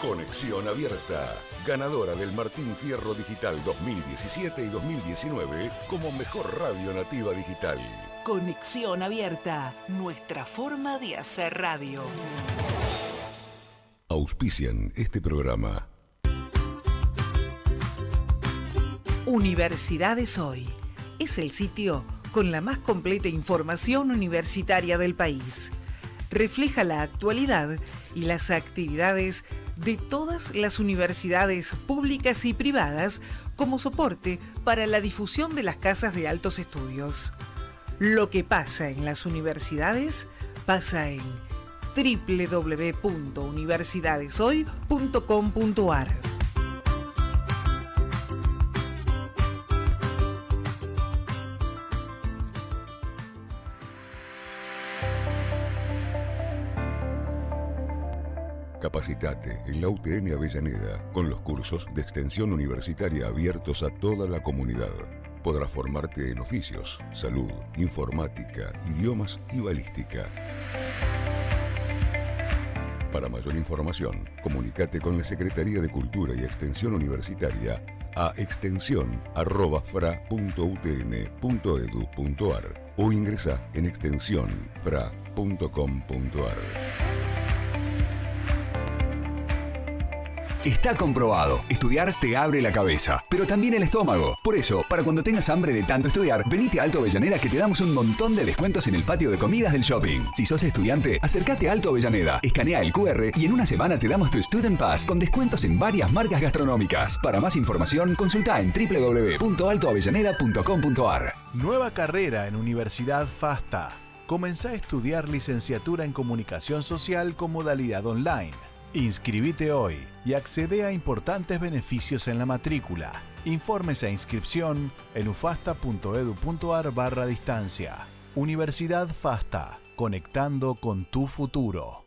Conexión Abierta, ganadora del Martín Fierro Digital 2017 y 2019 como mejor radio nativa digital. Conexión Abierta, nuestra forma de hacer radio. Auspician este programa. Universidades Hoy es el sitio con la más completa información universitaria del país. Refleja la actualidad y las actividades de todas las universidades públicas y privadas como soporte para la difusión de las casas de altos estudios. Lo que pasa en las universidades pasa en www.universidadeshoy.com.ar. Capacitate en la UTN Avellaneda con los cursos de extensión universitaria abiertos a toda la comunidad. Podrás formarte en oficios, salud, informática, idiomas y balística. Para mayor información, comunícate con la Secretaría de Cultura y Extensión Universitaria a extensión.utn.edu.ar o ingresa en extensiónfra.com.ar. Está comprobado. Estudiar te abre la cabeza, pero también el estómago. Por eso, para cuando tengas hambre de tanto estudiar, venite a Alto Avellaneda que te damos un montón de descuentos en el patio de comidas del shopping. Si sos estudiante, acércate a Alto Avellaneda, escanea el QR y en una semana te damos tu Student Pass con descuentos en varias marcas gastronómicas. Para más información, consulta en www.altoavellaneda.com.ar. Nueva carrera en Universidad FASTA. Comenzá a estudiar licenciatura en Comunicación Social con modalidad online Inscribite hoy y accede a importantes beneficios en la matrícula. Informes e inscripción en ufasta.edu.ar barra distancia. Universidad FASTA, conectando con tu futuro.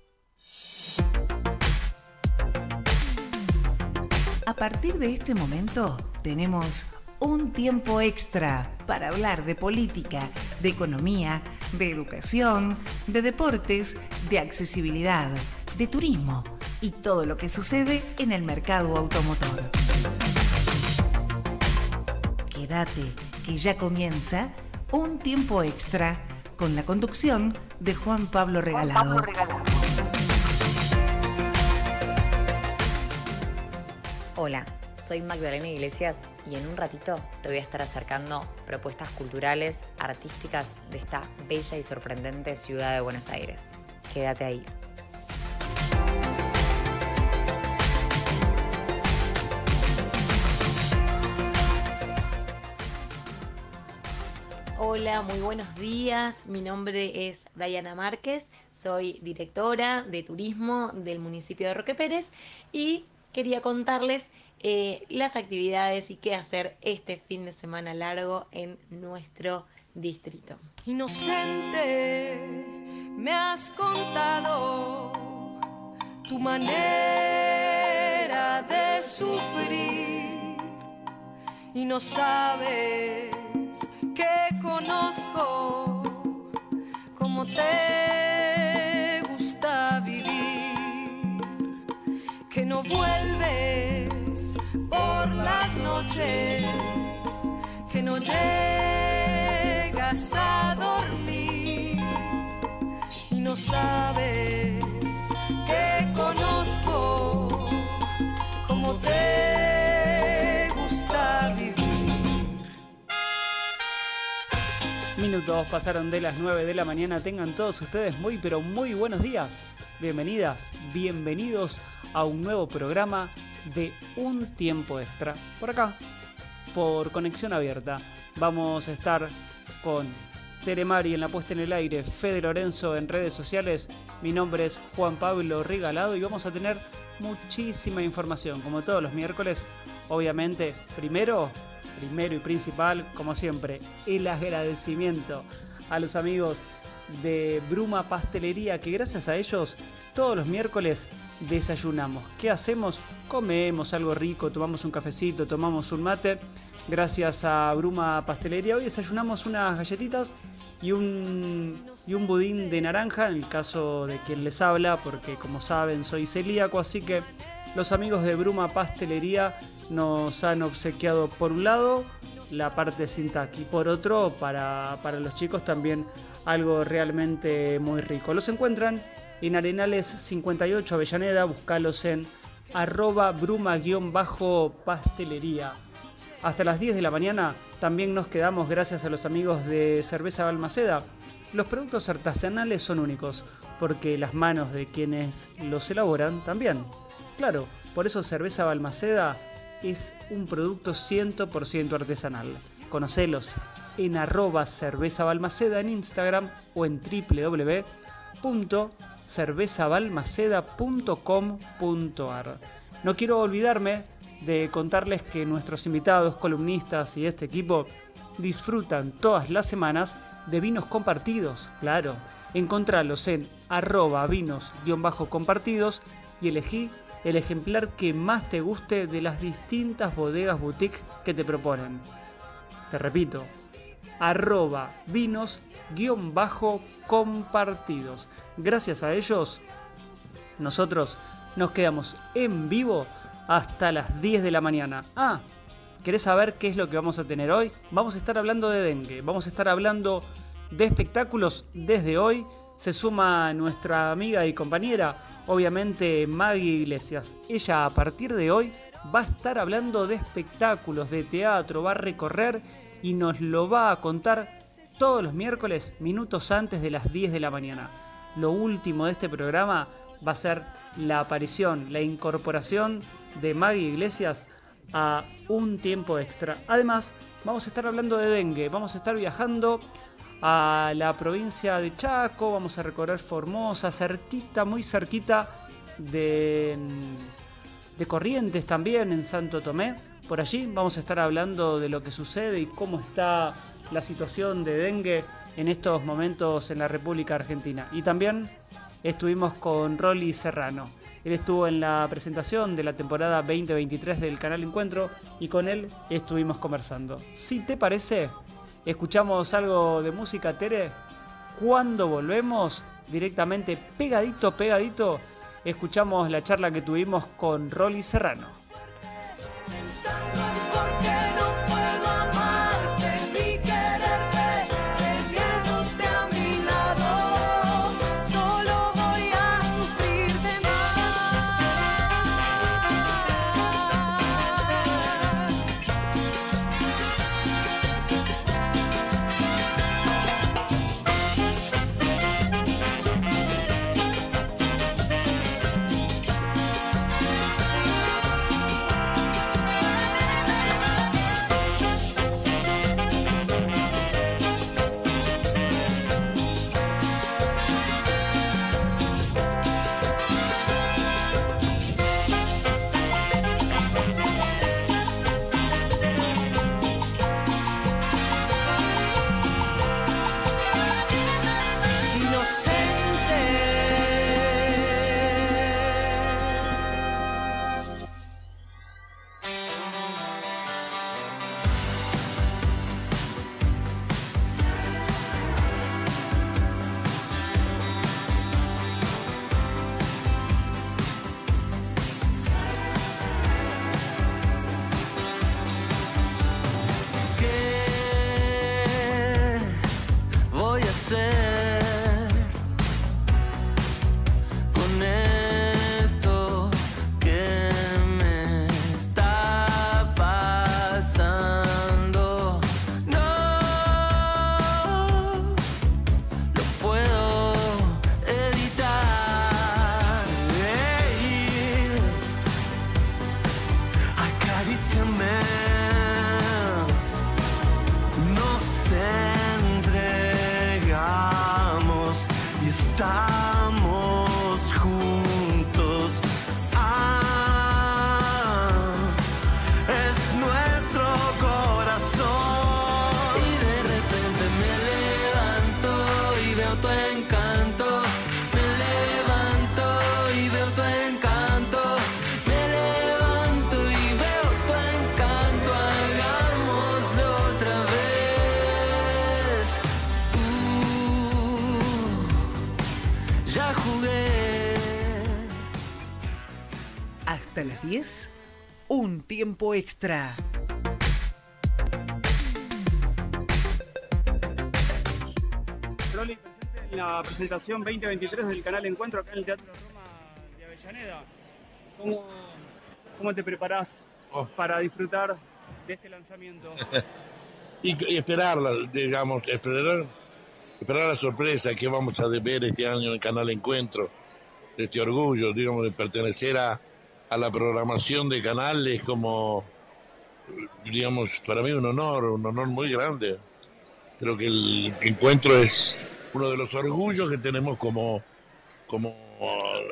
A partir de este momento tenemos un tiempo extra para hablar de política, de economía, de educación, de deportes, de accesibilidad, de turismo y todo lo que sucede en el mercado automotor. Quédate, que ya comienza un tiempo extra con la conducción de Juan Pablo Regalado. Hola, soy Magdalena Iglesias y en un ratito te voy a estar acercando propuestas culturales, artísticas de esta bella y sorprendente ciudad de Buenos Aires. Quédate ahí. Hola, muy buenos días. Mi nombre es Diana Márquez, soy directora de turismo del municipio de Roque Pérez y quería contarles eh, las actividades y qué hacer este fin de semana largo en nuestro distrito. Inocente, me has contado tu manera de sufrir y no sabes conozco, como te gusta vivir, que no vuelves por las noches, que no llegas a dormir y no sabes que conozco, como te Minutos pasaron de las 9 de la mañana. Tengan todos ustedes muy, pero muy buenos días. Bienvenidas, bienvenidos a un nuevo programa de Un Tiempo Extra. Por acá, por conexión abierta. Vamos a estar con Telemari en la puesta en el aire, Fede Lorenzo en redes sociales. Mi nombre es Juan Pablo Regalado y vamos a tener muchísima información, como todos los miércoles. Obviamente, primero primero y principal, como siempre, el agradecimiento a los amigos de Bruma Pastelería, que gracias a ellos todos los miércoles desayunamos. ¿Qué hacemos? Comemos algo rico, tomamos un cafecito, tomamos un mate. Gracias a Bruma Pastelería hoy desayunamos unas galletitas y un, y un budín de naranja, en el caso de quien les habla, porque como saben soy celíaco, así que los amigos de Bruma Pastelería nos han obsequiado por un lado la parte sin y por otro para, para los chicos también algo realmente muy rico. Los encuentran en Arenales 58 Avellaneda, buscalos en arroba bruma-pastelería. Hasta las 10 de la mañana también nos quedamos gracias a los amigos de Cerveza Balmaceda. Los productos artesanales son únicos, porque las manos de quienes los elaboran también. Claro, por eso Cerveza Balmaceda es un producto 100% artesanal. Conocelos en arroba cerveza balmaceda en Instagram o en www.cervezabalmaceda.com.ar. No quiero olvidarme de contarles que nuestros invitados, columnistas y este equipo disfrutan todas las semanas de vinos compartidos, claro. Encontralos en arroba vinos-compartidos y elegí el ejemplar que más te guste de las distintas bodegas boutique que te proponen. Te repito, arroba vinos-compartidos. Gracias a ellos, nosotros nos quedamos en vivo hasta las 10 de la mañana. Ah, ¿querés saber qué es lo que vamos a tener hoy? Vamos a estar hablando de dengue, vamos a estar hablando de espectáculos desde hoy. Se suma nuestra amiga y compañera, obviamente Maggie Iglesias. Ella a partir de hoy va a estar hablando de espectáculos, de teatro, va a recorrer y nos lo va a contar todos los miércoles, minutos antes de las 10 de la mañana. Lo último de este programa va a ser la aparición, la incorporación de Maggie Iglesias a un tiempo extra. Además, vamos a estar hablando de dengue, vamos a estar viajando a la provincia de Chaco, vamos a recorrer Formosa, cerquita, muy cerquita de, de Corrientes también, en Santo Tomé. Por allí vamos a estar hablando de lo que sucede y cómo está la situación de dengue en estos momentos en la República Argentina. Y también estuvimos con Rolly Serrano. Él estuvo en la presentación de la temporada 2023 del canal Encuentro y con él estuvimos conversando. Si te parece, escuchamos algo de música, Tere. Cuando volvemos, directamente pegadito, pegadito, escuchamos la charla que tuvimos con Rolly Serrano. Tiempo extra. Rolly, presente en la presentación 2023 del canal Encuentro acá en el Teatro Roma de Avellaneda. ¿Cómo, cómo te preparás Oh. para disfrutar de este lanzamiento? y, y esperarla, digamos, esperar, esperar la sorpresa que vamos a ver este año en el canal Encuentro, este orgullo, digamos, de pertenecer a, a la programación de canal es como, digamos, para mí un honor, un honor muy grande. Creo que el encuentro es uno de los orgullos que tenemos como, como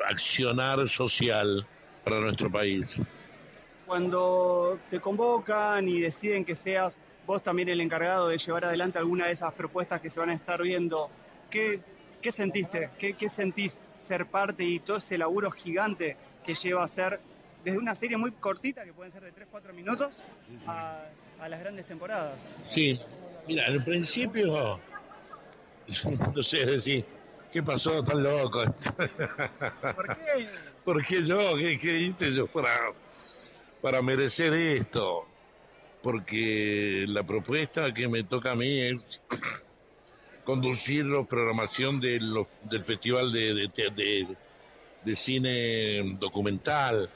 accionar social para nuestro país. Cuando te convocan y deciden que seas vos también el encargado de llevar adelante alguna de esas propuestas que se van a estar viendo, ¿qué, qué sentiste? ¿Qué, ¿Qué sentís ser parte y todo ese laburo gigante que lleva a ser desde una serie muy cortita, que pueden ser de 3-4 minutos, a, a las grandes temporadas? Sí, mira, al principio, no sé decir, ¿qué pasó tan loco? ¿Por qué? ¿Por qué yo? ¿Qué, qué hice yo para, para merecer esto? Porque la propuesta que me toca a mí es conducir la programación de los- del Festival de, de- de- de Cine Documental,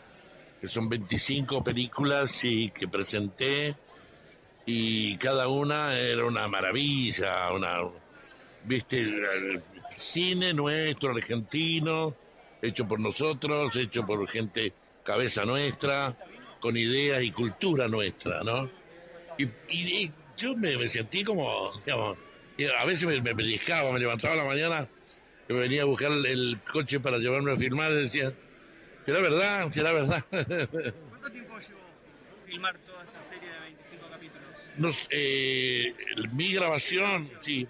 que son 25 películas y que presenté y cada una era una maravilla, una, viste, cine nuestro, argentino, hecho por nosotros, hecho por gente cabeza nuestra, con ideas y cultura nuestra, ¿no? Y, yo me, sentí como, digamos, a veces me, me pellizcaba, me levantaba la mañana, me venía a buscar el, el coche para llevarme a filmar y decía, ¿será verdad? ¿Será verdad? ¿Cuánto tiempo llevó filmar toda esa serie de 25 capítulos? Nos, eh, mi grabación, sí.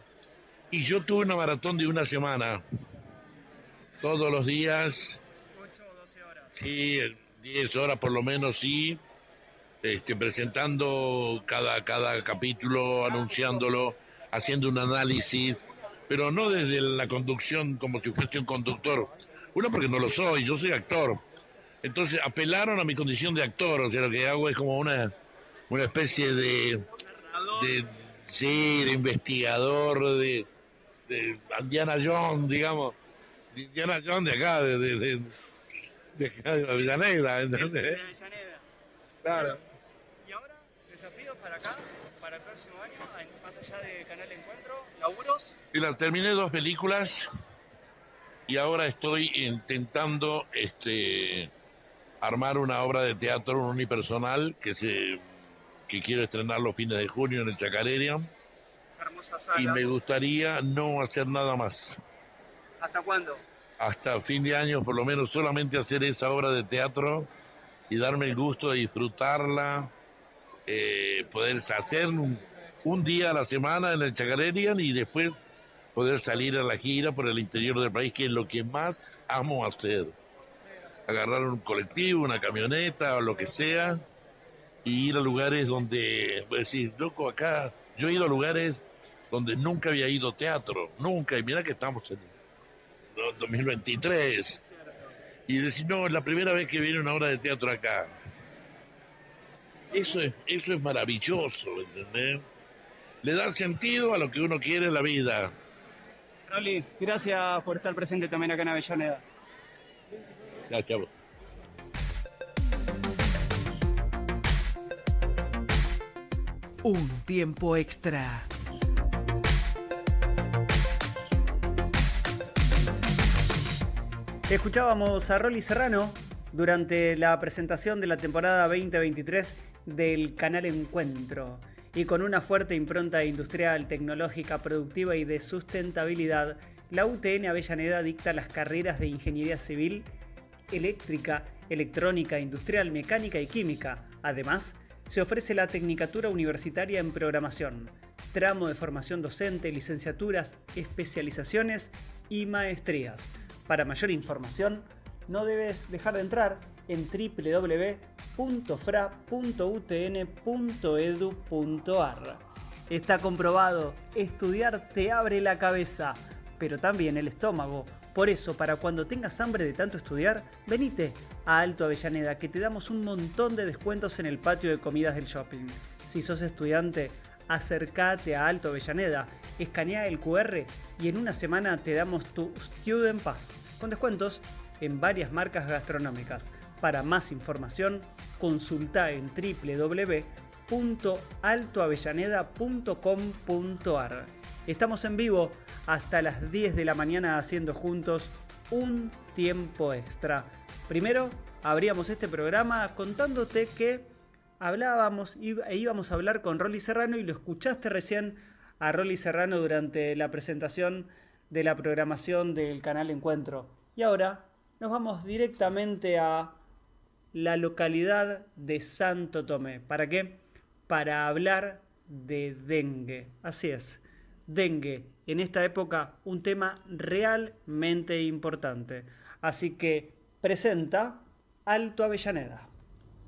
Y yo tuve una maratón de una semana. Todos los días. 8 o 12 horas. Sí, 10 horas por lo menos, sí. Este, presentando cada, cada capítulo, anunciándolo, haciendo un análisis, pero no desde la conducción como si fuese un conductor. Uno, porque no lo soy, yo soy actor. Entonces apelaron a mi condición de actor, o sea, lo que hago es como una, una especie de, de, sí, de investigador, de, de Indiana Jones, digamos, de Indiana Jones de acá, de, de, de, de acá de Avellaneda, De ¿entendés? Avellaneda. Claro. Y ahora, desafíos para acá, para el próximo año, más allá de Canal Encuentro, laburos. Mira, terminé dos películas y ahora estoy intentando este armar una obra de teatro unipersonal que se que quiero estrenar los fines de junio en el Chacarera Hermosa sala. y me gustaría no hacer nada más. ¿Hasta cuándo? Hasta fin de año por lo menos solamente hacer esa obra de teatro y darme el gusto de disfrutarla, eh, poder hacer un, un día a la semana en el Chacarerian y después poder salir a la gira por el interior del país, que es lo que más amo hacer. Agarrar un colectivo, una camioneta o lo que sea y ir a lugares donde, pues, decir, loco, acá, yo he ido a lugares donde nunca había ido teatro, nunca, y mira que estamos en no, 2023. Y decir, no, es la primera vez que viene una obra de teatro acá. Eso es, eso es maravilloso, ¿entendés? Le da sentido a lo que uno quiere en la vida. Rolly, gracias por estar presente también acá en Avellaneda. Ya, chavo. Un tiempo extra. Escuchábamos a Rolly Serrano durante la presentación de la temporada 2023 del canal Encuentro. Y con una fuerte impronta industrial, tecnológica, productiva y de sustentabilidad, la UTN Avellaneda dicta las carreras de Ingeniería Civil, Eléctrica, Electrónica, Industrial, Mecánica y Química. Además, se ofrece la Tecnicatura Universitaria en Programación, tramo de formación docente, licenciaturas, especializaciones y maestrías. Para mayor información, no debes dejar de entrar en www.fra.utn.edu.ar. Está comprobado, estudiar te abre la cabeza, pero también el estómago, Por eso, para cuando tengas hambre de tanto estudiar, venite a Alto Avellaneda, que te damos un montón de descuentos en el patio de comidas del shopping. Si sos estudiante, acércate a Alto Avellaneda, escanea el QR y en una semana te damos tu Student Pass, con descuentos en varias marcas gastronómicas. Para más información, consulta en www.altoavellaneda.com.ar. Estamos en vivo hasta las 10 de la mañana haciendo juntos un tiempo extra. Primero, abríamos este programa contándote que hablábamos e íbamos a hablar con Rolly Serrano y lo escuchaste recién a Rolly Serrano durante la presentación de la programación del canal Encuentro. Y ahora nos vamos directamente a la localidad de Santo Tomé. ¿Para qué? Para hablar de dengue. Así es dengue en esta época un tema realmente importante. Así que presenta Alto Avellaneda.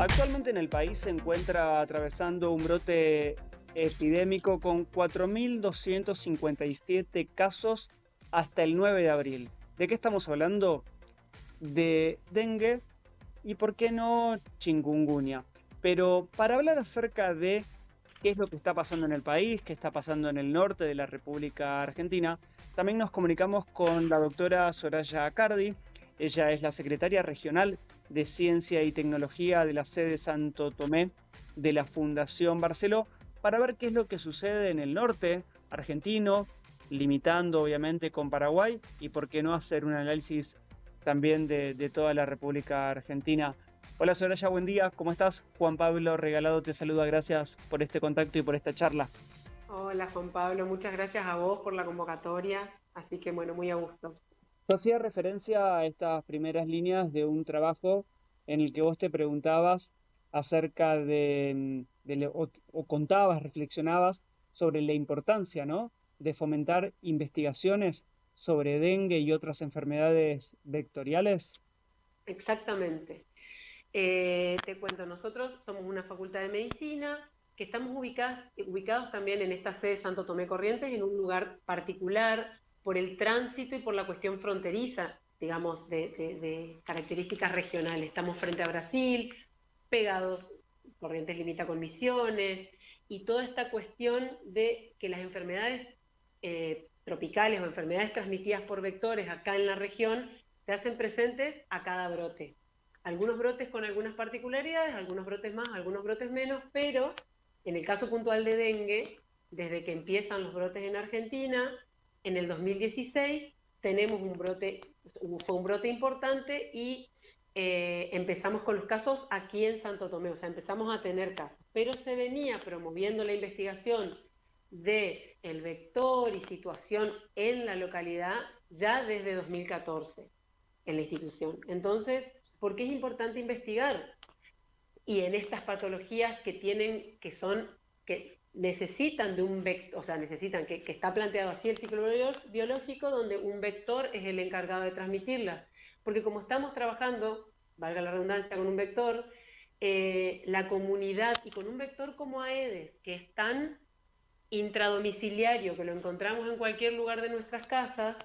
Actualmente en el país se encuentra atravesando un brote epidémico con 4.257 casos hasta el 9 de abril. ¿De qué estamos hablando? De dengue y, por qué no, chingungunya. Pero para hablar acerca de qué es lo que está pasando en el país, qué está pasando en el norte de la República Argentina. También nos comunicamos con la doctora Soraya Cardi. Ella es la secretaria regional de Ciencia y Tecnología de la sede Santo Tomé de la Fundación Barceló para ver qué es lo que sucede en el norte argentino, limitando obviamente con Paraguay y por qué no hacer un análisis también de, de toda la República Argentina. Hola Soraya, buen día, ¿cómo estás? Juan Pablo Regalado te saluda, gracias por este contacto y por esta charla. Hola Juan Pablo, muchas gracias a vos por la convocatoria, así que bueno, muy a gusto. Yo hacía referencia a estas primeras líneas de un trabajo en el que vos te preguntabas acerca de, o, contabas, reflexionabas sobre la importancia, ¿no? De fomentar investigaciones sobre dengue y otras enfermedades vectoriales. Exactamente. Eh, te cuento, nosotros somos una facultad de medicina que estamos ubicados también en esta sede Santo Tomé Corrientes, en un lugar particular por el tránsito y por la cuestión fronteriza, digamos, de, de, de características regionales. Estamos frente a Brasil, pegados, Corrientes limita con Misiones, y toda esta cuestión de que las enfermedades eh, tropicales o enfermedades transmitidas por vectores acá en la región se hacen presentes a cada brote algunos brotes con algunas particularidades, algunos brotes más, algunos brotes menos, pero en el caso puntual de dengue, desde que empiezan los brotes en Argentina, en el 2016 tenemos un brote, fue un brote importante y eh, empezamos con los casos aquí en Santo Tomé, o sea, empezamos a tener casos, pero se venía promoviendo la investigación de vector y situación en la localidad ya desde 2014 en la institución. Entonces, ¿por qué es importante investigar? Y en estas patologías que tienen, que son, que necesitan de un vector, o sea, necesitan, que, está planteado así el ciclo biológico, donde un vector es el encargado de transmitirlas. Porque como estamos trabajando, valga la redundancia, con un vector, eh, la comunidad, y con un vector como Aedes, que es tan intradomiciliario, que lo encontramos en cualquier lugar de nuestras casas,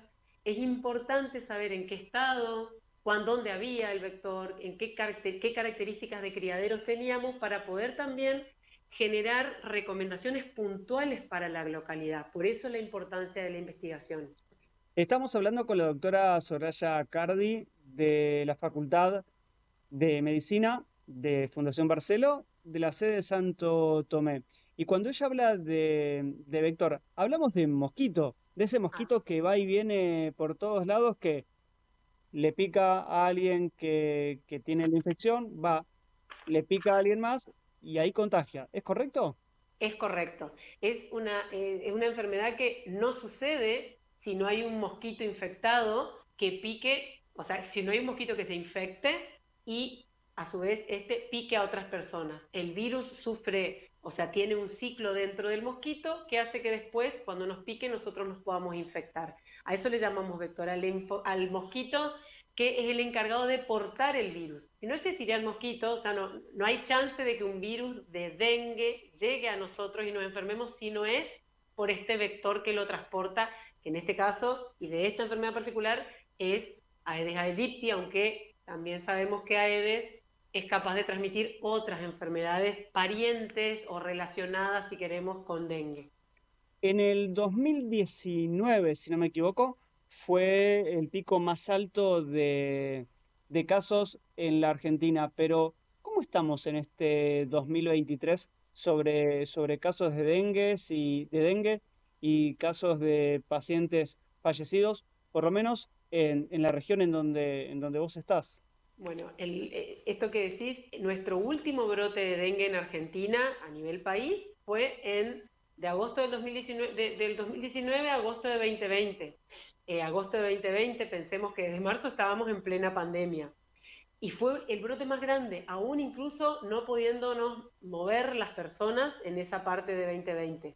es importante saber en qué estado, cuándo, dónde había el vector, en qué, qué características de criaderos teníamos para poder también generar recomendaciones puntuales para la localidad. Por eso la importancia de la investigación. Estamos hablando con la doctora Soraya Cardi de la Facultad de Medicina de Fundación Barceló, de la sede de Santo Tomé. Y cuando ella habla de, de vector, hablamos de mosquito, de ese mosquito que va y viene por todos lados, que le pica a alguien que, tiene la infección, va, le pica a alguien más y ahí contagia. ¿Es correcto? Es correcto. Es una, eh, una enfermedad que no sucede si no hay un mosquito infectado que pique, o sea, si no hay un mosquito que se infecte y a su vez este pique a otras personas. El virus sufre, o sea, tiene un ciclo dentro del mosquito que hace que después, cuando nos pique, nosotros nos podamos infectar. A eso le llamamos vector, al, al mosquito que es el encargado de portar el virus. Si no existiría el mosquito, o sea, no, no hay chance de que un virus de dengue llegue a nosotros y nos enfermemos si no es por este vector que lo transporta, que en este caso, y de esta enfermedad particular, es Aedes aegypti, aunque también sabemos que Aedes es capaz de transmitir otras enfermedades parientes o relacionadas, si queremos, con dengue. En el 2019, si no me equivoco, fue el pico más alto de, casos en la Argentina, pero ¿cómo estamos en este 2023 sobre, sobre casos de dengue, y, de dengue y casos de pacientes fallecidos, por lo menos en, en la región en donde, en donde vos estás? Bueno, eh, esto que decís, nuestro último brote de dengue en Argentina a nivel país fue en de agosto del 2019, del 2019 a agosto de 2020. Eh, agosto de 2020, pensemos que desde marzo estábamos en plena pandemia. Y fue el brote más grande, aún incluso no pudiéndonos mover las personas en esa parte de 2020.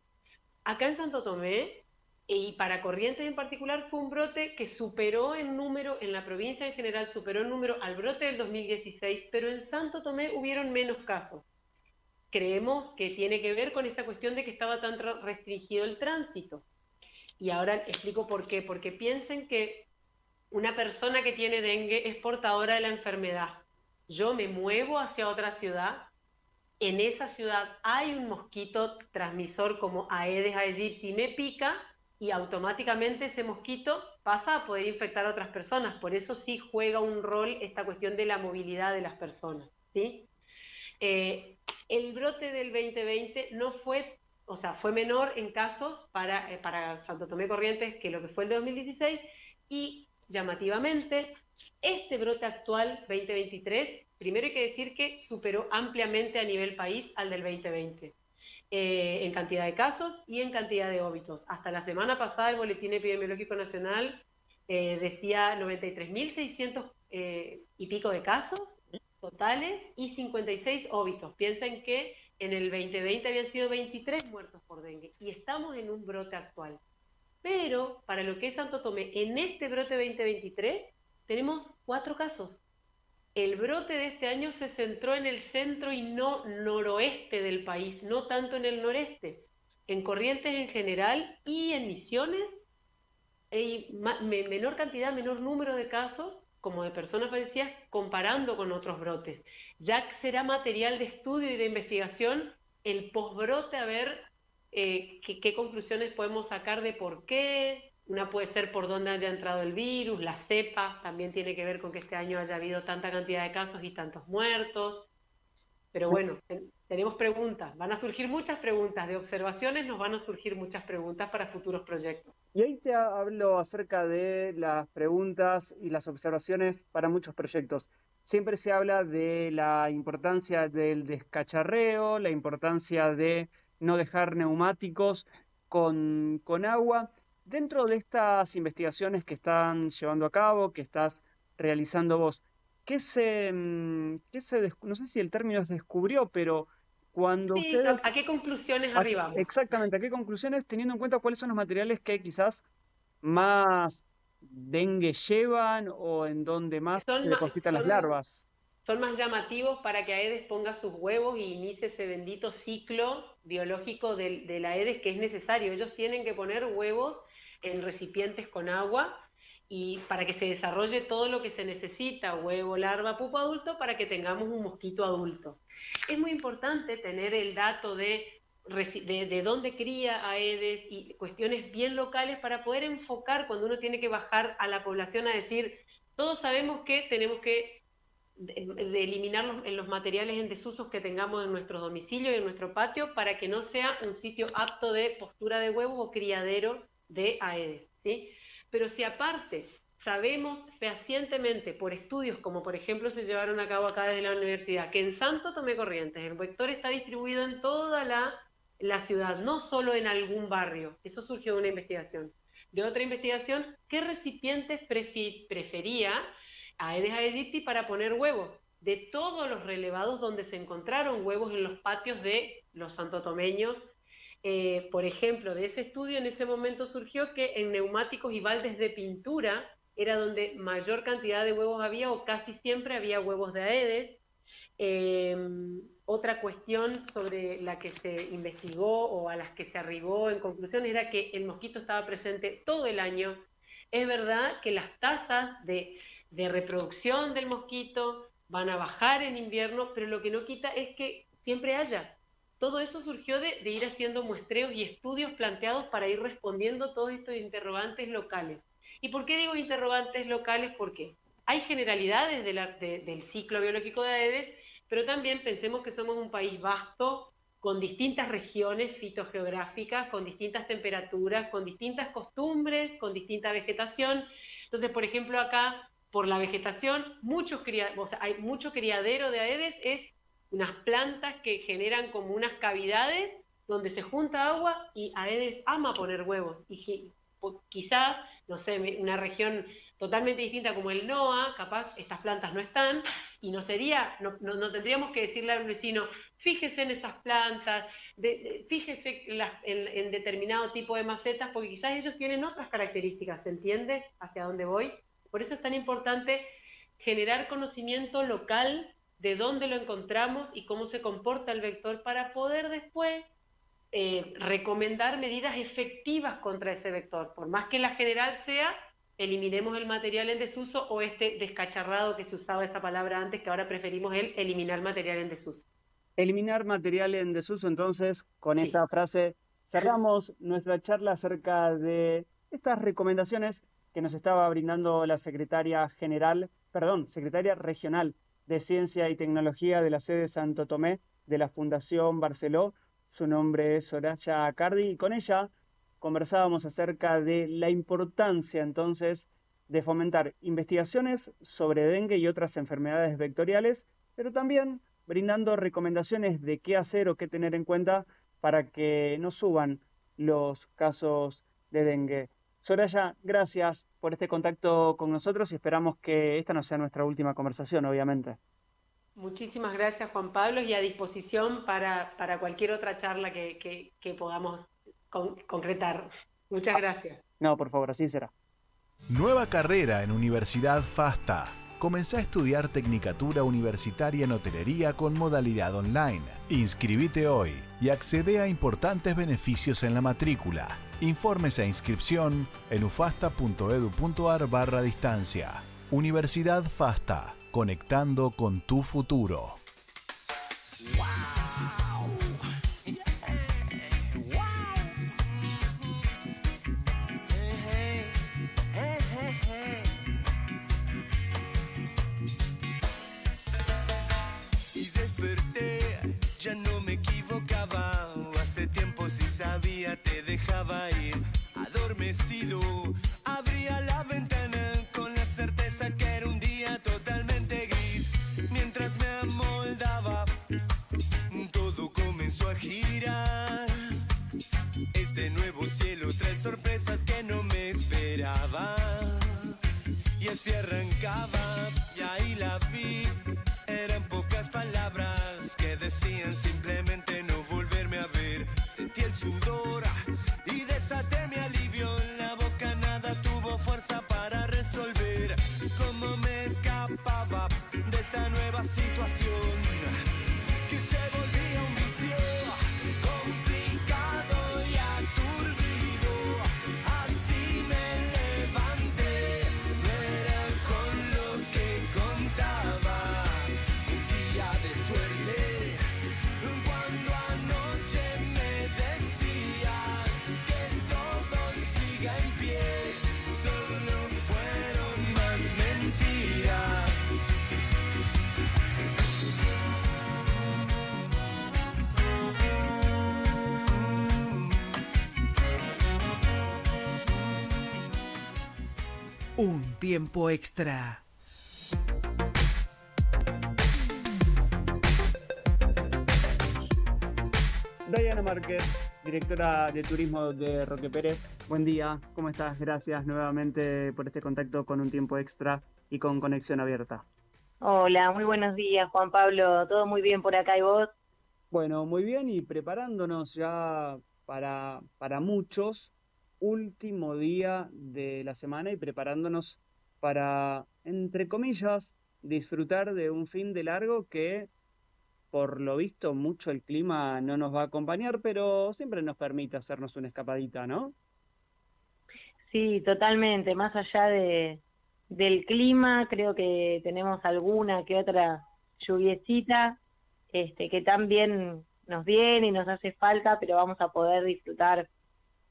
Acá en Santo Tomé, y para Corrientes en particular, fue un brote que superó en número, en la provincia en general, superó en número al brote del 2016, pero en Santo Tomé hubieron menos casos. Creemos que tiene que ver con esta cuestión de que estaba tan restringido el tránsito. Y ahora explico por qué. Porque piensen que una persona que tiene dengue es portadora de la enfermedad. Yo me muevo hacia otra ciudad, en esa ciudad hay un mosquito transmisor como Aedes aegypti, me pica y automáticamente ese mosquito pasa a poder infectar a otras personas. Por eso sí juega un rol esta cuestión de la movilidad de las personas. ¿sí? Eh, el brote del 2020 no fue o sea, fue menor en casos para, eh, para Santo Tomé Corrientes que lo que fue el de 2016 y llamativamente este brote actual 2023, primero hay que decir que superó ampliamente a nivel país al del 2020. Eh, en cantidad de casos y en cantidad de óbitos. Hasta la semana pasada el Boletín Epidemiológico Nacional eh, decía 93.600 y pico de casos totales y 56 óbitos. Piensen que en el 2020 habían sido 23 muertos por dengue y estamos en un brote actual. Pero para lo que es Santo Tomé, en este brote 2023 tenemos cuatro casos. El brote de este año se centró en el centro y no noroeste del país, no tanto en el noreste. En Corrientes en general y en Misiones hay menor cantidad, menor número de casos, como de personas fallecidas comparando con otros brotes. Ya será material de estudio y de investigación el posbrote a ver eh, qué, conclusiones podemos sacar de por qué. Una puede ser por dónde haya entrado el virus, la cepa, también tiene que ver con que este año haya habido tanta cantidad de casos y tantos muertos. Pero bueno, tenemos preguntas, van a surgir muchas preguntas, de observaciones nos van a surgir muchas preguntas para futuros proyectos. Y ahí te hablo acerca de las preguntas y las observaciones para muchos proyectos. Siempre se habla de la importancia del descacharreo, la importancia de no dejar neumáticos con, con agua. Dentro de estas investigaciones que están llevando a cabo, que estás realizando vos, ¿qué se, mm, qué se no sé si el término es descubrió, pero cuando sí, ¿A qué conclusiones arribamos? Exactamente, ¿a qué conclusiones teniendo en cuenta cuáles son los materiales que quizás más dengue llevan o en donde más se depositan las larvas? Son más llamativos para que Aedes ponga sus huevos y inicie ese bendito ciclo biológico de, de la Aedes que es necesario. Ellos tienen que poner huevos en recipientes con agua y para que se desarrolle todo lo que se necesita, huevo, larva, pupo adulto, para que tengamos un mosquito adulto. Es muy importante tener el dato de, de, dónde cría Aedes y cuestiones bien locales para poder enfocar cuando uno tiene que bajar a la población a decir, todos sabemos que tenemos que de, eliminar en los materiales en desusos que tengamos en nuestro domicilio y en nuestro patio para que no sea un sitio apto de postura de huevos o criadero de Aedes. ¿sí? Pero si aparte sabemos fehacientemente por estudios como por ejemplo se llevaron a cabo acá desde la universidad, que en Santo Tomé Corrientes el vector está distribuido en toda la la ciudad, no solo en algún barrio. Eso surgió de una investigación. De otra investigación, ¿qué recipientes prefería Aedes aegypti para poner huevos? De todos los relevados donde se encontraron huevos en los patios de los santotomeños, eh, por ejemplo, de ese estudio en ese momento surgió que en neumáticos y baldes de pintura era donde mayor cantidad de huevos había o casi siempre había huevos de Aedes. Em, otra cuestión sobre la que se investigó o a las que se arribó en conclusión era que el mosquito estaba presente todo el año. Es verdad que las tasas de, de reproducción del mosquito van a bajar en invierno, pero lo que no quita es que siempre haya. Todo eso surgió de, ir haciendo muestreos y estudios planteados para ir respondiendo todos estos interrogantes locales. ¿Y por qué digo interrogantes locales? Porque hay generalidades del ciclo biológico de Aedes, pero también pensemos que somos un país vasto, con distintas regiones fitogeográficas, con distintas temperaturas, con distintas costumbres, con distinta vegetación. Entonces, por ejemplo, acá, por la vegetación, muchos hay mucho criadero de Aedes, es unas plantas que generan como unas cavidades donde se junta agua y Aedes ama poner huevos. Y quizás no sé, una región totalmente distinta como el NOA, capaz estas plantas no están, y no sería, no, no, tendríamos que decirle al vecino, fíjese en esas plantas, fíjese en, determinado tipo de macetas, porque quizás ellos tienen otras características, ¿se entiende hacia dónde voy? Por eso es tan importante generar conocimiento local de dónde lo encontramos y cómo se comporta el vector para poder después eh, recomendar medidas efectivas contra ese vector. Por más que la general sea, eliminemos el material en desuso o este descacharrado que se usaba esa palabra antes, que ahora preferimos el eliminar material en desuso. Eliminar material en desuso, entonces, con esta frase cerramos nuestra charla acerca de estas recomendaciones que nos estaba brindando la secretaria general, perdón, secretaria regional de Ciencia y Tecnología de la sede Santo Tomé de la Fundación Barceló, su nombre es Soraya Cardi y con ella conversábamos acerca de la importancia entonces de fomentar investigaciones sobre dengue y otras enfermedades vectoriales, pero también brindando recomendaciones de qué hacer o qué tener en cuenta para que no suban los casos de dengue. Soraya, gracias por este contacto con nosotros y esperamos que esta no sea nuestra última conversación, obviamente. Muchísimas gracias, Juan Pablo, y a disposición para, cualquier otra charla que, podamos concretar. Muchas ah, gracias. No, por favor, así será. Nueva carrera en Universidad FASTA. Comenzá a estudiar Tecnicatura Universitaria en Hotelería con modalidad online. Inscribite hoy y accede a importantes beneficios en la matrícula. Informes e inscripción en ufasta.edu.ar barra distancia. Universidad FASTA conectando con tu futuro. Tiempo si sabía te dejaba ir. Adormecido, abría la ventana con la certeza que tiempo extra. Diana Márquez, directora de turismo de Roque Pérez. Buen día, ¿cómo estás? Gracias nuevamente por este contacto con un tiempo extra y con conexión abierta. Hola, muy buenos días, Juan Pablo. Todo muy bien por acá y vos. Bueno, muy bien y preparándonos ya para, para muchos, último día de la semana y preparándonos para, entre comillas, disfrutar de un fin de largo que por lo visto mucho el clima no nos va a acompañar, pero siempre nos permite hacernos una escapadita, ¿no? Sí, totalmente. Más allá de, del clima, creo que tenemos alguna que otra lluviecita este, que también nos viene y nos hace falta, pero vamos a poder disfrutar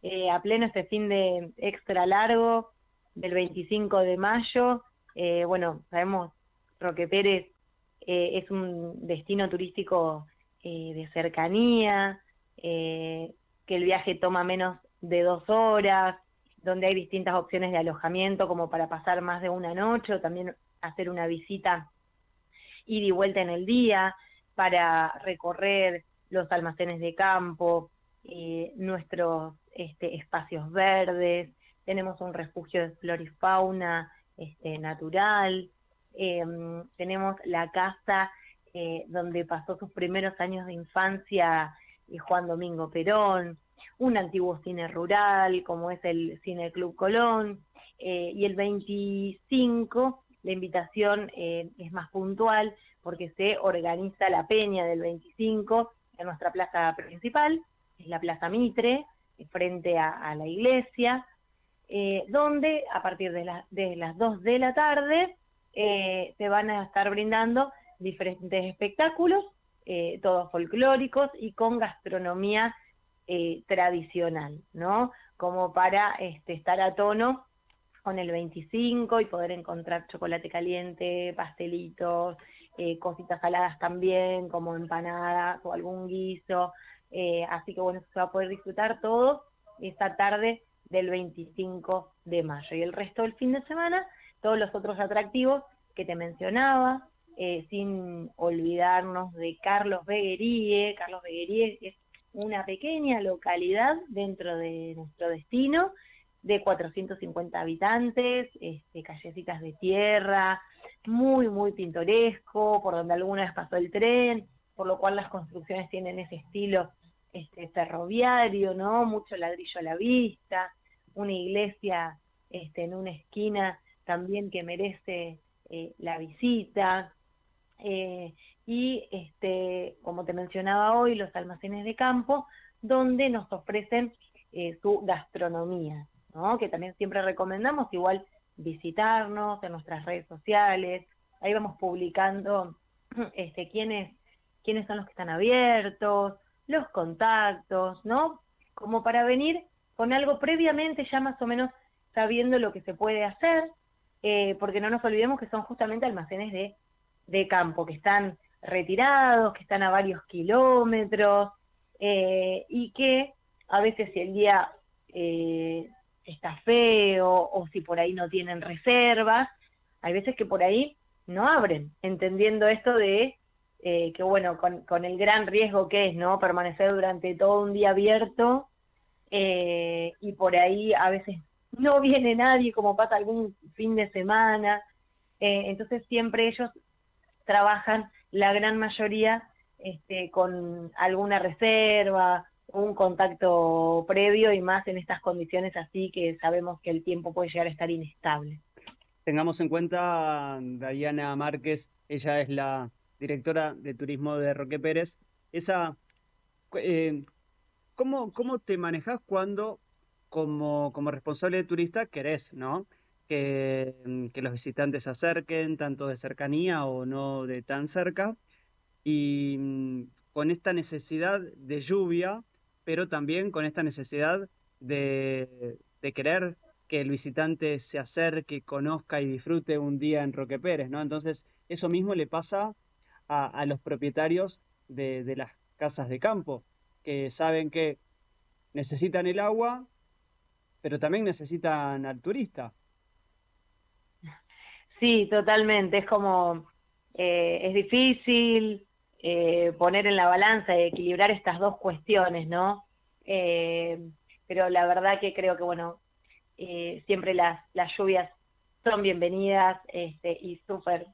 eh, a pleno este fin de extra largo del 25 de mayo. Eh, bueno, sabemos, Roque Pérez eh, es un destino turístico de cercanía, que el viaje toma menos de dos horas, donde hay distintas opciones de alojamiento como para pasar más de una noche o también hacer una visita ida y vuelta en el día para recorrer los almacenes de campo, eh, nuestros este, espacios verdes, tenemos un refugio de flora y fauna este, natural, em, tenemos la casa eh, donde pasó sus primeros años de infancia eh, Juan Domingo Perón, un antiguo cine rural como es el Cine Club Colón, y el 25 la invitación es más puntual porque se organiza la peña del 25 en nuestra plaza principal, es la Plaza Mitre, frente a, la iglesia, eh, donde a partir de, de, las 2 de la tarde eh, se van a estar brindando diferentes espectáculos, eh, todos folclóricos y con gastronomía tradicional, ¿no? Como para este, estar a tono con el 25 y poder encontrar chocolate caliente, pastelitos, eh, cositas saladas también, como empanadas o algún guiso. Eh, así que bueno, se va a poder disfrutar todo esta tarde del 25 de mayo. Y el resto del fin de semana, todos los otros atractivos que te mencionaba, eh, sin olvidarnos de Carlos Begueríe. Carlos Begueríe es una pequeña localidad dentro de nuestro destino, de 450 habitantes, este, callecitas de tierra, muy, muy pintoresco, por donde alguna vez pasó el tren, por lo cual las construcciones tienen ese estilo este, ferroviario, ¿no? Mucho ladrillo a la vista, una iglesia este, en una esquina también que merece eh, la visita. Eh, y, este, como te mencionaba hoy, los almacenes de campo, donde nos ofrecen eh, su gastronomía, ¿no? que también siempre recomendamos, igual visitarnos en nuestras redes sociales, ahí vamos publicando este, quiénes, quiénes son los que están abiertos, los contactos, ¿no? Como para venir con algo previamente ya más o menos sabiendo lo que se puede hacer, eh, porque no nos olvidemos que son justamente almacenes de, de campo, que están retirados, que están a varios kilómetros, eh, y que a veces si el día eh, está feo o si por ahí no tienen reservas. Hay veces que por ahí no abren, entendiendo esto de eh, que, bueno, con, el gran riesgo que es, ¿no? Permanecer durante todo un día abierto eh, y por ahí a veces no viene nadie, como pasa algún fin de semana. Eh, entonces siempre ellos trabajan, la gran mayoría, este, con alguna reserva un contacto previo y más en estas condiciones así que sabemos que el tiempo puede llegar a estar inestable. Tengamos en cuenta, Diana Márquez, ella es la directora de turismo de Roque Pérez. Esa, eh, ¿cómo, ¿Cómo te manejas cuando, como, como responsable de turista, querés, ¿no? Que, que los visitantes se acerquen, tanto de cercanía o no de tan cerca, y mm, con esta necesidad de lluvia, pero también con esta necesidad de, querer que el visitante se acerque, conozca y disfrute un día en Roque Pérez, ¿no? Entonces, eso mismo le pasa a, los propietarios de, las casas de campo, que saben que necesitan el agua, pero también necesitan al turista. Sí, totalmente. Es como, eh, es difícil, eh, poner en la balanza y equilibrar estas dos cuestiones, ¿no? Eh, pero la verdad que creo que, bueno, eh, siempre las, las lluvias son bienvenidas este, y súper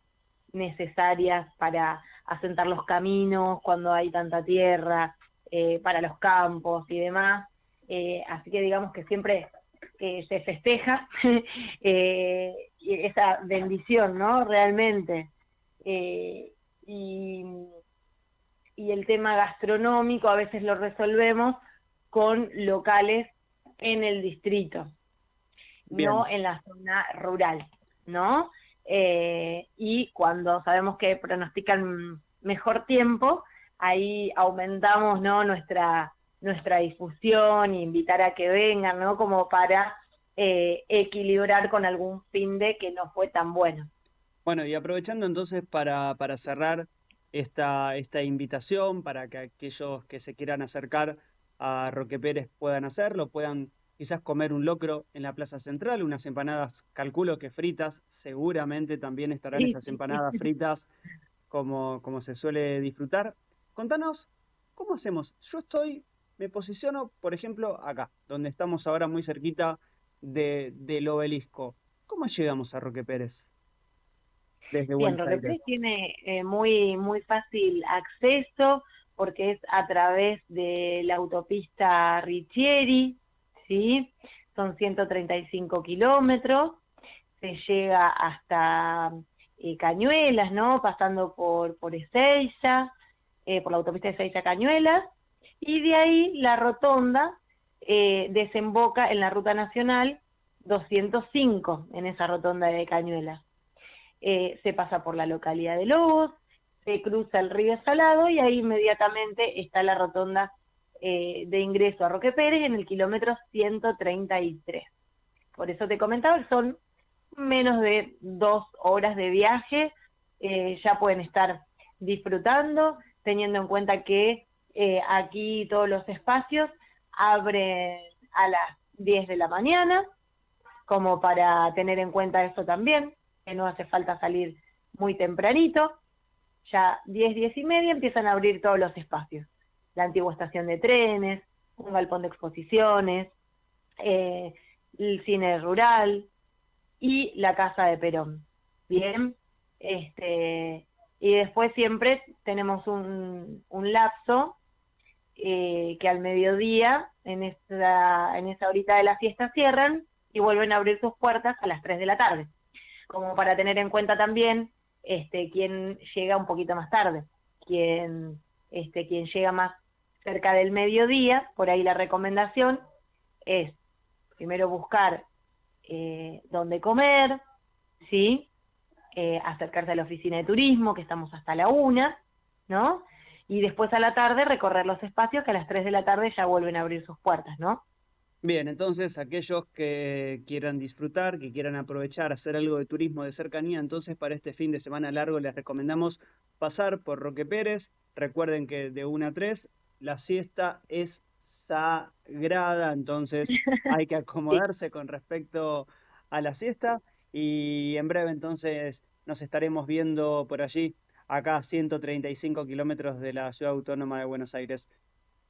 necesarias para asentar los caminos cuando hay tanta tierra, para los campos y demás. así que digamos que siempre se festeja esa bendición, ¿no? Realmente. y y el tema gastronómico a veces lo resolvemos con locales en el distrito, no en la zona rural, ¿no? Eh, y cuando sabemos que pronostican mejor tiempo, ahí aumentamos, ¿no? Nuestra nuestra difusión e invitar a que vengan, ¿no? Como para eh, equilibrar con algún fin de que no fue tan bueno. Bueno, y aprovechando entonces para, para cerrar, esta, esta invitación para que aquellos que se quieran acercar a Roque Pérez puedan hacerlo, puedan quizás comer un locro en la Plaza Central, unas empanadas, calculo que fritas, seguramente también estarán esas empanadas fritas como, como se suele disfrutar. Contanos, ¿cómo hacemos? Yo estoy, me posiciono, por ejemplo, acá, donde estamos ahora muy cerquita de, del obelisco. ¿Cómo llegamos a Roque Pérez? desde Bien, tiene eh, muy, muy fácil acceso porque es a través de la autopista Richieri, ¿sí? Son 135 kilómetros, se llega hasta eh, Cañuelas, ¿no? Pasando por, por Ezeiza, eh, por la autopista de Ezeiza Cañuelas, y de ahí la rotonda desemboca en la ruta nacional 205, en esa rotonda de Cañuelas. Eh, se pasa por la localidad de Lobos, se cruza el río Salado y ahí inmediatamente está la rotonda eh, de ingreso a Roque Pérez en el kilómetro 133. Por eso te comentaba que son menos de dos horas de viaje, eh, ya pueden estar disfrutando, teniendo en cuenta que aquí todos los espacios abren a las 10 de la mañana, como para tener en cuenta eso también que no hace falta salir muy tempranito. Ya 10, 10 y media empiezan a abrir todos los espacios. La antigua estación de trenes, un galpón de exposiciones, eh, el cine rural y la casa de Perón. Bien, este, y después siempre tenemos un, un lapso eh, que al mediodía, en esa, en esa horita de la fiesta, cierran y vuelven a abrir sus puertas a las 3 de la tarde como para tener en cuenta también este, quién llega un poquito más tarde, quién, este, quien llega más cerca del mediodía, por ahí la recomendación es primero buscar eh, dónde comer, ¿sí? Eh, acercarse a la oficina de turismo, que estamos hasta la una, ¿no? Y después a la tarde recorrer los espacios que a las 3 de la tarde ya vuelven a abrir sus puertas, ¿no? Bien, entonces aquellos que quieran disfrutar, que quieran aprovechar, hacer algo de turismo de cercanía, entonces para este fin de semana largo les recomendamos pasar por Roque Pérez. Recuerden que de 1 a 3 la siesta es sagrada, entonces hay que acomodarse con respecto a la siesta y en breve entonces nos estaremos viendo por allí, acá a 135 kilómetros de la ciudad autónoma de Buenos Aires.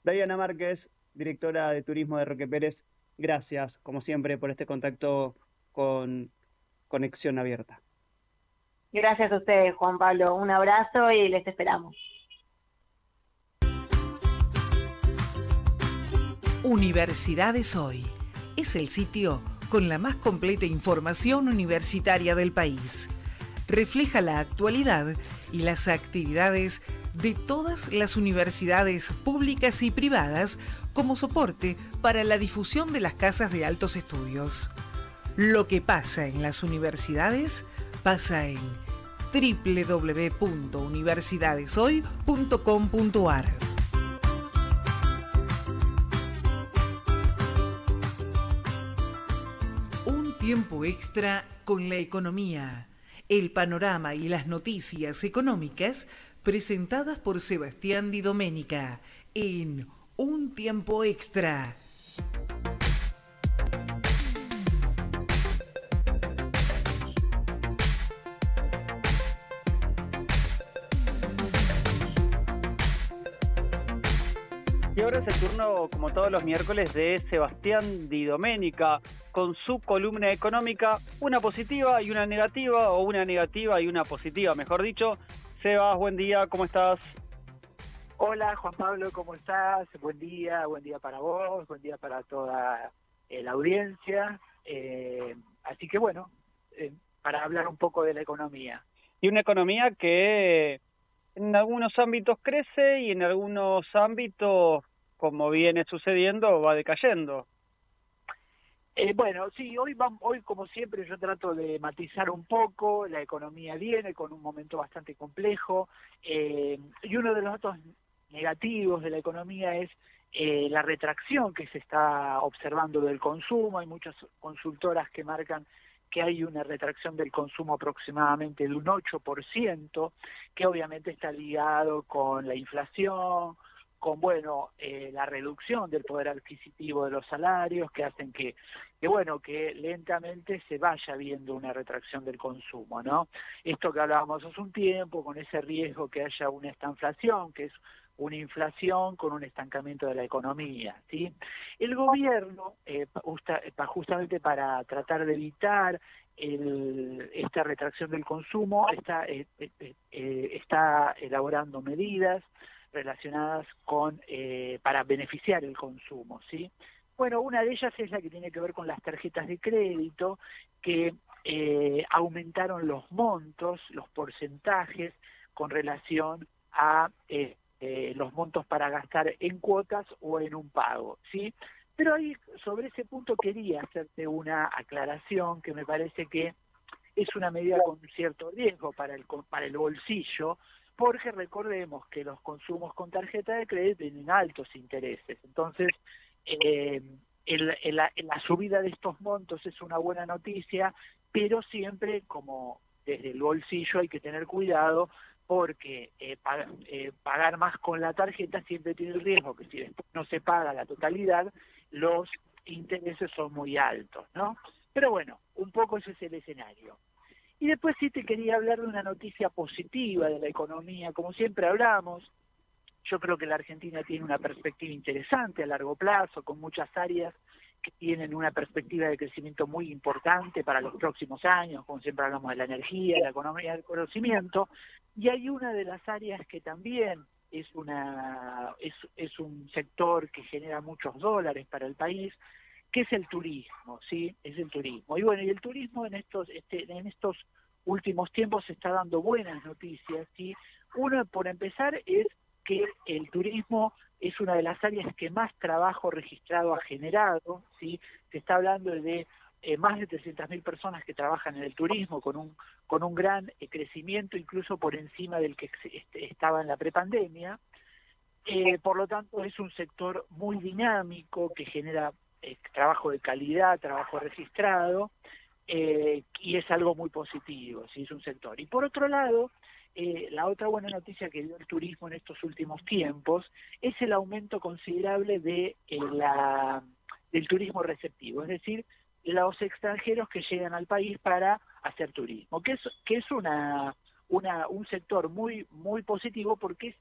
Diana Márquez, directora de turismo de Roque Pérez, gracias, como siempre, por este contacto con Conexión Abierta. Gracias a ustedes, Juan Pablo. Un abrazo y les esperamos. Universidades Hoy es el sitio con la más completa información universitaria del país. Refleja la actualidad y las actividades de todas las universidades públicas y privadas como soporte para la difusión de las casas de altos estudios. Lo que pasa en las universidades pasa en www.universidadeshoy.com.ar. Extra con la economía, el panorama y las noticias económicas presentadas por Sebastián Di Domenica en Un Tiempo Extra. Y ahora es el turno, como todos los miércoles, de Sebastián Di Domenica, con su columna económica, una positiva y una negativa, o una negativa y una positiva, mejor dicho. Sebas, buen día, ¿cómo estás? Hola Juan Pablo, ¿cómo estás? Buen día, buen día para vos, buen día para toda eh, la audiencia. Eh, así que bueno, eh, para hablar un poco de la economía. Y una economía que en algunos ámbitos crece y en algunos ámbitos, como viene sucediendo, va decayendo. Eh, bueno, sí, hoy, hoy como siempre yo trato de matizar un poco, la economía viene con un momento bastante complejo eh, y uno de los datos negativos de la economía es eh, la retracción que se está observando del consumo, hay muchas consultoras que marcan que hay una retracción del consumo aproximadamente de un 8%, que obviamente está ligado con la inflación, con bueno eh, la reducción del poder adquisitivo de los salarios que hacen que, que bueno que lentamente se vaya viendo una retracción del consumo no esto que hablábamos hace un tiempo con ese riesgo que haya una estanflación que es una inflación con un estancamiento de la economía sí el gobierno eh, justamente para tratar de evitar el, esta retracción del consumo está eh, está elaborando medidas relacionadas con eh, para beneficiar el consumo, ¿sí? Bueno, una de ellas es la que tiene que ver con las tarjetas de crédito que eh, aumentaron los montos, los porcentajes con relación a eh, los montos para gastar en cuotas o en un pago, ¿sí? Pero ahí sobre ese punto quería hacerte una aclaración que me parece que es una medida con cierto riesgo para el para el bolsillo, porque recordemos que los consumos con tarjeta de crédito tienen altos intereses. Entonces, eh, la, subida de estos montos es una buena noticia, pero siempre como desde el bolsillo hay que tener cuidado porque eh, eh, pagar más con la tarjeta siempre tiene el riesgo que si después no se paga la totalidad, los intereses son muy altos, ¿no? Pero bueno, un poco ese es el escenario. Y después sí te quería hablar de una noticia positiva de la economía. Como siempre hablamos, yo creo que la Argentina tiene una perspectiva interesante a largo plazo, con muchas áreas que tienen una perspectiva de crecimiento muy importante para los próximos años, como siempre hablamos de la energía, la economía del conocimiento, y hay una de las áreas que también es una es, es un sector que genera muchos dólares para el país, ¿Qué es el turismo? ¿Sí? Es el turismo. Y bueno, y el turismo en estos, este, en estos últimos tiempos se está dando buenas noticias. ¿sí? Uno, por empezar, es que el turismo es una de las áreas que más trabajo registrado ha generado. ¿sí? Se está hablando de eh, más de 300.000 personas que trabajan en el turismo con un, con un gran eh, crecimiento, incluso por encima del que este, estaba en la prepandemia. Eh, por lo tanto, es un sector muy dinámico que genera eh, trabajo de calidad, trabajo registrado, eh, y es algo muy positivo, si es un sector. Y por otro lado, eh, la otra buena noticia que dio el turismo en estos últimos tiempos es el aumento considerable de la, del turismo receptivo, es decir, los extranjeros que llegan al país para hacer turismo, que es, que es una, una, un sector muy, muy positivo porque es,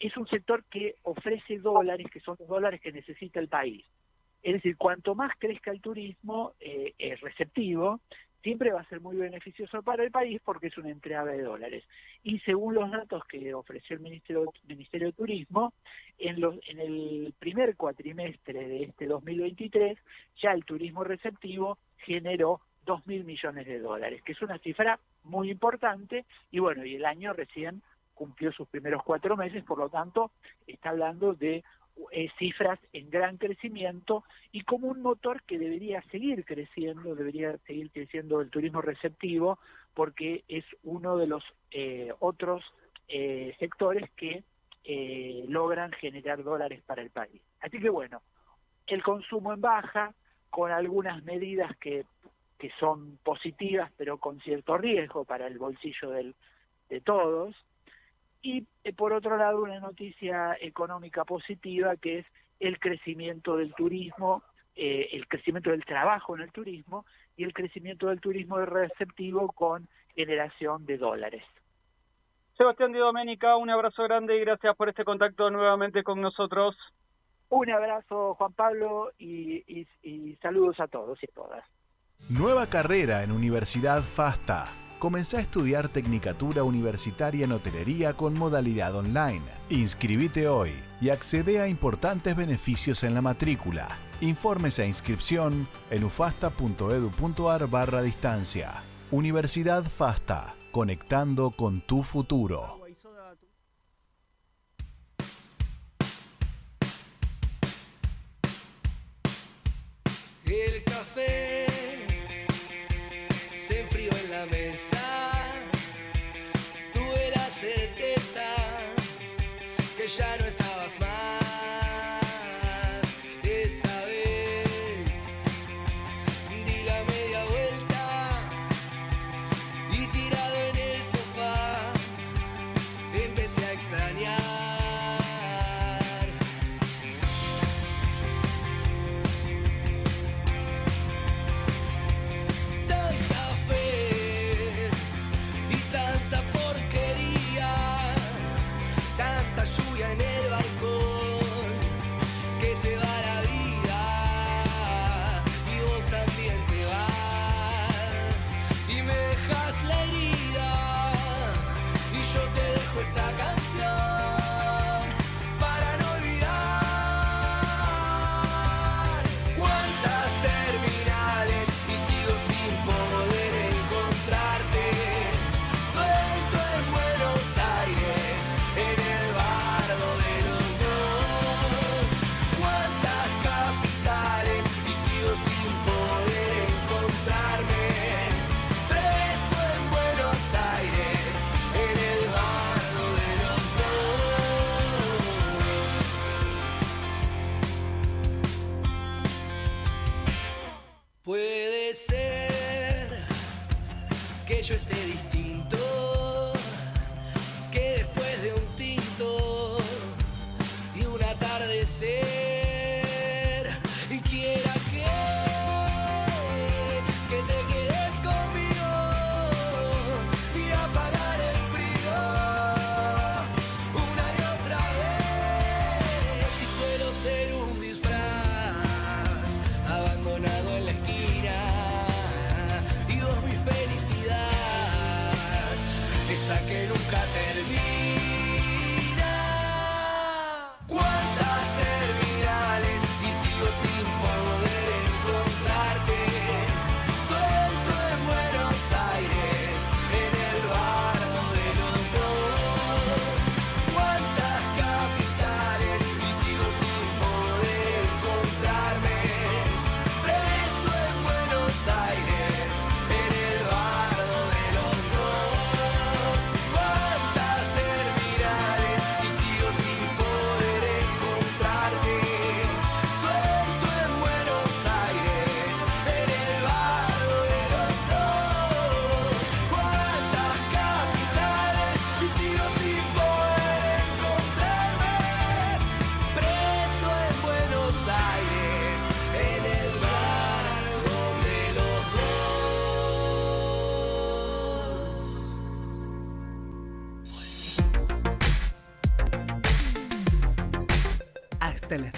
es un sector que ofrece dólares, que son los dólares que necesita el país. Es decir, cuanto más crezca el turismo eh, receptivo, siempre va a ser muy beneficioso para el país porque es una entrada de dólares. Y según los datos que ofreció el Ministerio, Ministerio de Turismo, en, los, en el primer cuatrimestre de este 2023, ya el turismo receptivo generó 2 mil millones de dólares, que es una cifra muy importante y bueno, y el año recién cumplió sus primeros cuatro meses, por lo tanto, está hablando de eh, cifras en gran crecimiento y como un motor que debería seguir creciendo, debería seguir creciendo el turismo receptivo porque es uno de los eh, otros eh, sectores que logran generar dólares para el país. Así que bueno, el consumo en baja, con algunas medidas que, que son positivas pero con cierto riesgo para el bolsillo del, de todos, y eh, por otro lado una noticia económica positiva que es el crecimiento del turismo, eh, el crecimiento del trabajo en el turismo y el crecimiento del turismo receptivo con generación de dólares. Sebastián Di Domenica, un abrazo grande y gracias por este contacto nuevamente con nosotros. Un abrazo, Juan Pablo, y, y saludos a todos y todas. Nueva carrera en Universidad FASTA. Comenzá a estudiar Tecnicatura Universitaria en Hotelería con modalidad online. Inscribite hoy y accede a importantes beneficios en la matrícula. Informes e inscripción en ufasta.edu.ar barra distancia. Universidad FASTA, conectando con tu futuro.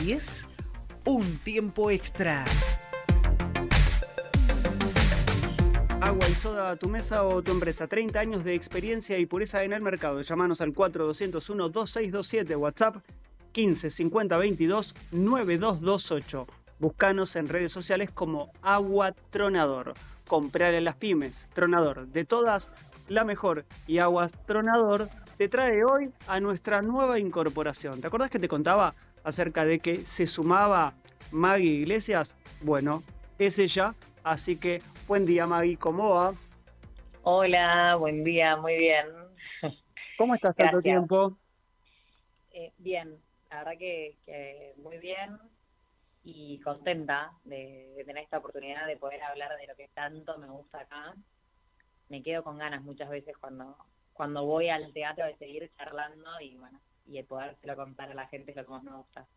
10, un tiempo extra. Agua y soda a tu mesa o tu empresa. 30 años de experiencia y pureza en el mercado. Llámanos al 4201-2627. WhatsApp 15 50 22 9228. Buscanos en redes sociales como Agua Tronador. Comprar a las pymes. Tronador. De todas, la mejor. Y Aguas Tronador te trae hoy a nuestra nueva incorporación. ¿Te acordás que te contaba acerca de que se sumaba Maggie Iglesias? Bueno, es ella. Así que buen día Maggie, ¿cómo va? Hola, buen día, muy bien. ¿Cómo estás tanto Gracias. tiempo? Eh, bien, la verdad que, que muy bien y contenta de, de tener esta oportunidad de poder hablar de lo que tanto me gusta acá. Me quedo con ganas muchas veces cuando, cuando voy al teatro de seguir charlando y bueno, y de podérselo contar a la gente es lo que más me gusta.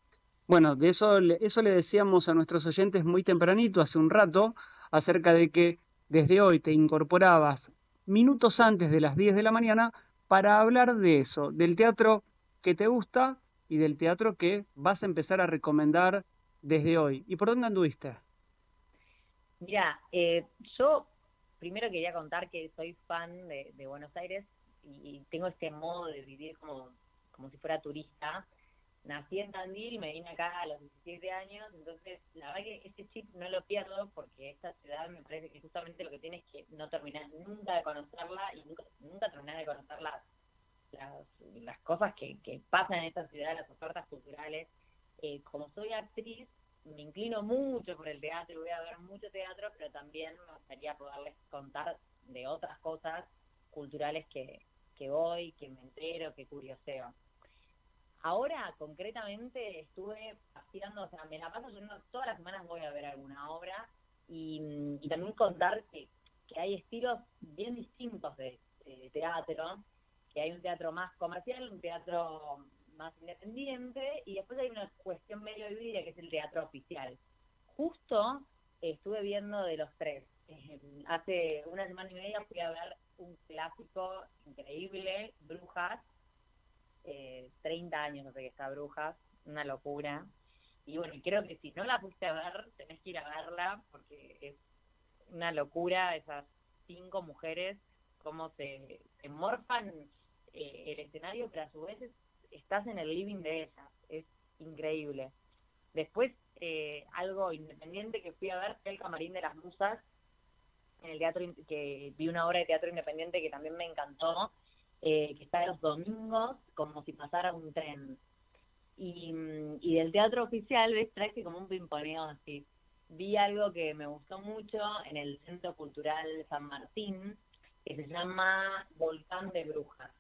Bueno, de eso, le- eso le decíamos a nuestros oyentes muy tempranito, hace un rato, acerca de que desde hoy te incorporabas minutos antes de las 10 de la mañana para hablar de eso, del teatro que te gusta y del teatro que vas a empezar a recomendar desde hoy. ¿Y por dónde anduviste? Mira, eh, yo primero quería contar que soy fan de, de Buenos Aires y tengo este modo de vivir como, como si fuera turista. Nací en Tandil y me vine acá a los 17 años, entonces la verdad que ese chip no lo pierdo porque esta ciudad me parece que justamente lo que tiene es que no terminar nunca de conocerla y nunca, nunca terminar de conocer las, las, cosas que, que pasan en esta ciudad, las ofertas culturales. Eh, como soy actriz, me inclino mucho por el teatro, voy a ver mucho teatro, pero también me gustaría poderles contar de otras cosas culturales que, que voy, que me entero, que curioseo. Ahora, concretamente, estuve haciendo, o sea, me la paso yendo, todas las semanas voy a ver alguna obra y, y también contar que, hay estilos bien distintos de, teatro, que hay un teatro más comercial, un teatro más independiente y después hay una cuestión medio híbrida que es el teatro oficial. Justo estuve viendo de los tres. Hace una semana y media fui a ver un clásico increíble, Brujas. Eh, 30 años no sé que está Brujas, una locura. Y bueno, creo que si no la fuiste a ver, tenés que ir a verla porque es una locura esas cinco mujeres, cómo se, se morfan eh, el escenario, pero a su vez es- estás en el living de ellas. Es increíble. Después, eh, algo independiente que fui a ver fue el Camarín de las Musas, en el teatro, que vi una obra de teatro independiente que también me encantó, eh, que está los domingos como si pasara un tren. Y, mm, y del teatro oficial, ves, traje como un pimponeo así. Vi algo que me gustó mucho en el Centro Cultural San Martín, que se llama Volcán de Brujas.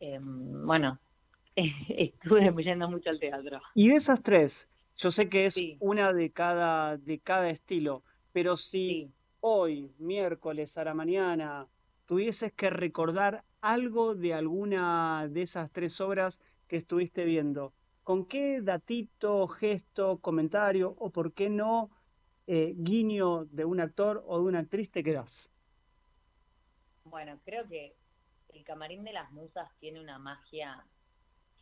Em, bueno, estuve yendo mucho al teatro. Y de esas tres, yo sé que es una de cada, de cada estilo, pero si hoy, miércoles a la mañana, tuvieses que recordar algo de alguna de esas tres obras que estuviste viendo, ¿con qué datito, gesto, comentario o por qué no eh, guiño de un actor o de una actriz te quedás? Bueno, creo que el Camarín de las Musas tiene una magia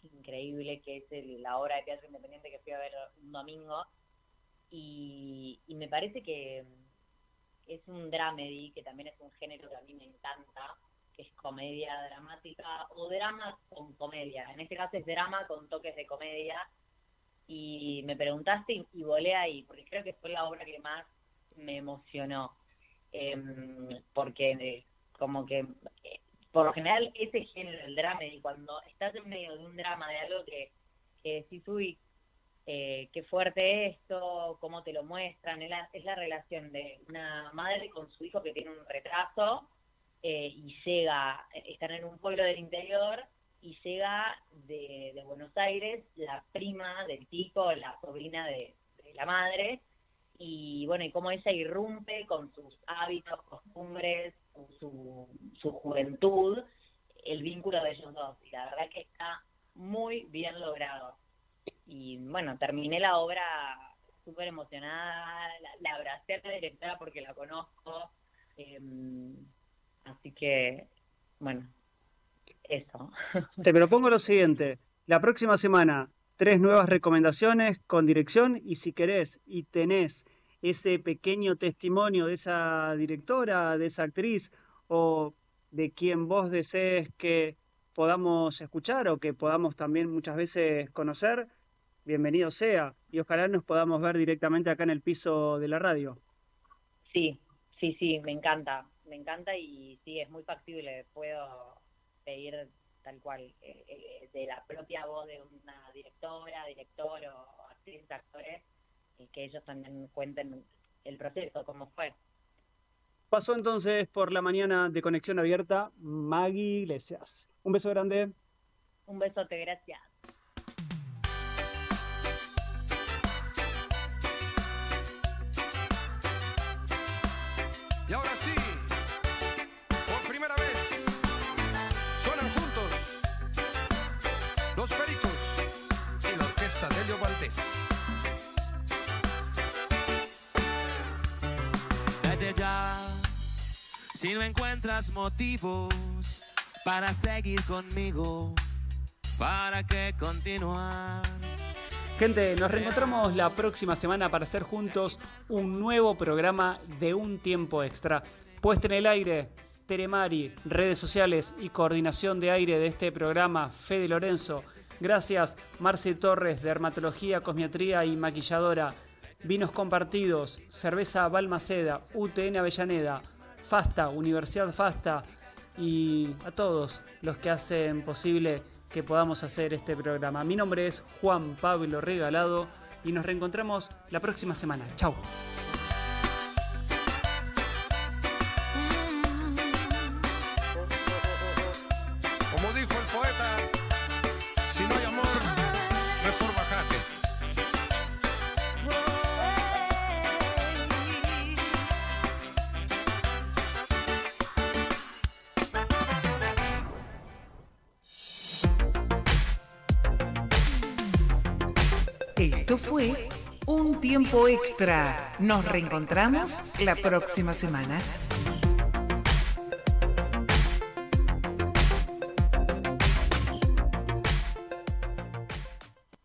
increíble, que es la obra de teatro independiente que fui a ver un domingo. Y, y me parece que es un dramedy, que también es un género que a mí me encanta, es comedia dramática o drama con comedia. En este caso es drama con toques de comedia. Y me preguntaste y, volé ahí, porque creo que fue la obra que más me emocionó. Em, porque eh, como que eh, por lo general ese género, el drama, y cuando estás en medio de un drama, de algo que, que decís, uy, eh, qué fuerte esto, cómo te lo muestran, es la, es la relación de una madre con su hijo que tiene un retraso eh, y llega, están en un pueblo del interior y llega de, Buenos Aires la prima del tipo, la sobrina de, la madre, y bueno, y cómo ella irrumpe con sus hábitos, costumbres, su, su, juventud, el vínculo de ellos dos. Y la verdad que está muy bien logrado. Y bueno, terminé la obra súper emocionada, la, la abracé a la directora porque la conozco. em, así que, bueno, eso. Te propongo lo siguiente, la próxima semana tres nuevas recomendaciones con dirección y si querés y tenés ese pequeño testimonio de esa directora, de esa actriz o de quien vos desees que podamos escuchar o que podamos también muchas veces conocer, bienvenido sea y ojalá nos podamos ver directamente acá en el piso de la radio. Sí, sí, sí, me encanta, me encanta y sí, es muy factible. Puedo pedir tal cual eh, eh, de la propia voz de una directora, director o actriz, actores, y que ellos también cuenten el proceso, cómo fue. Pasó entonces por la mañana de conexión abierta Maggie Iglesias. Un beso grande. Un besote, gracias. Si no encuentras motivos para seguir conmigo. para que continuar. Gente, nos reencontramos la próxima semana para hacer juntos un nuevo programa de un tiempo extra. Puesta en el aire, Teremari, redes sociales y coordinación de aire de este programa, Fede Lorenzo. Gracias, Marce Torres, Dermatología, Cosmiatría y Maquilladora. Vinos compartidos, Cerveza Balmaceda, UTN Avellaneda, FASTA, Universidad FASTA y a todos los que hacen posible que podamos hacer este programa. Mi nombre es Juan Pablo Regalado y nos reencontramos la próxima semana. Chao. Extra. Nos reencontramos la próxima semana.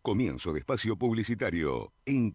Comienzo de espacio publicitario en.